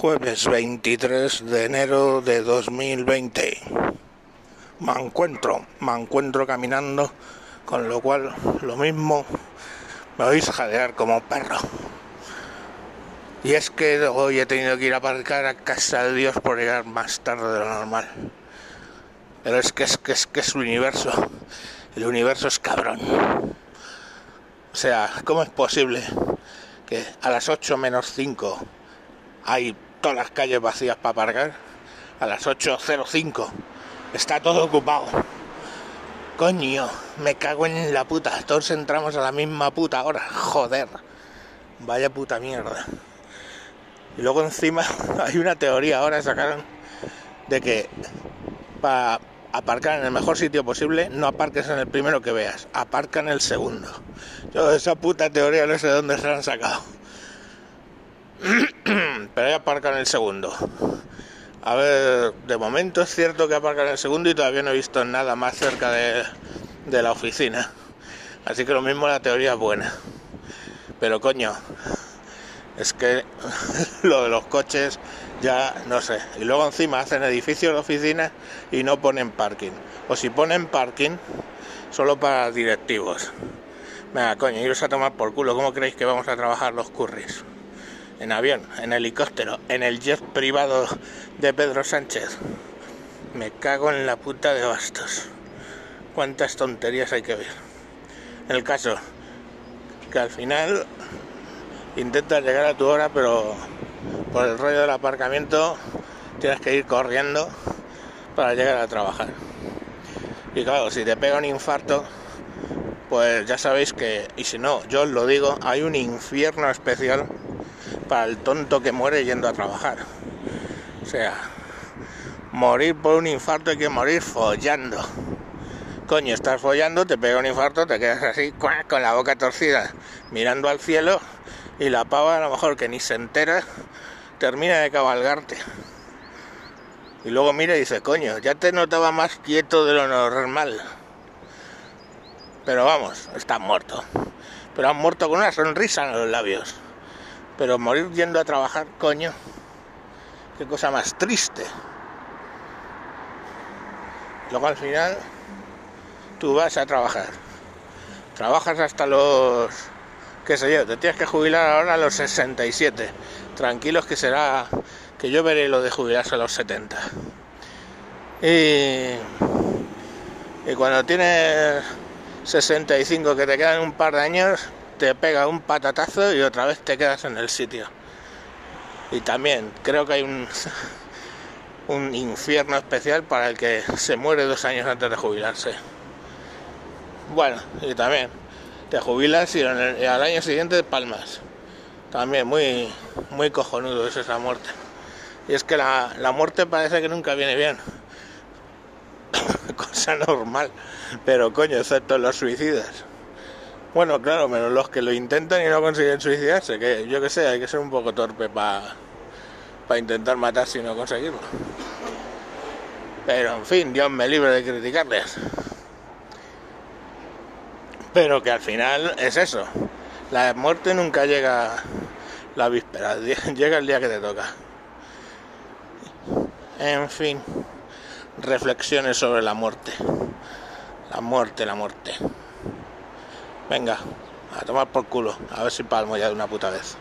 Jueves 23 de enero de 2020. Me encuentro, me encuentro caminando, con lo cual lo mismo me vais a jadear como perro. Y es que hoy he tenido que ir a aparcar a casa de Dios por llegar más tarde de lo normal. Pero es que es que es que es el universo. El universo es cabrón. O sea, ¿cómo es posible que a las 8 menos 5 hay todas las calles vacías para aparcar. A las 8.05 está todo ocupado. Coño, me cago en la puta. Todos entramos a la misma puta hora. Joder. Vaya puta mierda. Y luego encima hay una teoría ahora sacaron de que para aparcar en el mejor sitio posible no aparques en el primero que veas, aparca en el segundo. Yo esa puta teoría no sé de dónde se la han sacado. Pero hay aparca en el segundo. A ver, de momento es cierto que aparca en el segundo y todavía no he visto nada más cerca de, la oficina. Así que lo mismo la teoría es buena. Pero coño, es que lo de los coches ya no sé. Y luego encima hacen edificios de oficina y no ponen parking. O si ponen parking, solo para directivos. Venga, coño, iros a tomar por culo. ¿Cómo creéis que vamos a trabajar los curris? En avión, en helicóptero, en el jet privado de Pedro Sánchez. Me cago en la puta de bastos. Cuántas tonterías hay que ver. El caso, que al final intentas llegar a tu hora, pero por el rollo del aparcamiento tienes que ir corriendo para llegar a trabajar. Y claro, si te pega un infarto, pues ya sabéis que, y si no, yo os lo digo, hay un infierno especial para el tonto que muere yendo a trabajar. O sea, morir por un infarto hay que morir follando. Coño, estás follando, te pega un infarto, te quedas así con la boca torcida, mirando al cielo y la pava a lo mejor que ni se entera termina de cabalgarte. Y luego mira y dice, coño, ya te notaba más quieto de lo normal. Pero vamos, estás muerto. Pero has muerto con una sonrisa en los labios. Pero morir yendo a trabajar, coño, qué cosa más triste. Luego al final tú vas a trabajar. Trabajas hasta los, qué sé yo, te tienes que jubilar ahora a los 67. Tranquilos que será, que yo veré lo de jubilarse a los 70. Y, y cuando tienes 65 que te quedan un par de años, te pega un patatazo y otra vez te quedas en el sitio. Y también creo que hay un, un infierno especial para el que se muere dos años antes de jubilarse. Bueno, y también te jubilas y al año siguiente palmas. También muy, muy cojonudo es esa muerte. Y es que la, la muerte parece que nunca viene bien. Cosa normal. Pero coño, excepto los suicidas. Bueno, claro, menos los que lo intentan y no consiguen suicidarse, que yo que sé, hay que ser un poco torpe para intentar matarse y no conseguirlo. Pero en fin, Dios me libre de criticarles. Pero que al final es eso. La muerte nunca llega la víspera, llega el día que te toca. En fin, reflexiones sobre la muerte. La muerte, la muerte. Venga, a tomar por culo, a ver si palmo ya de una puta vez.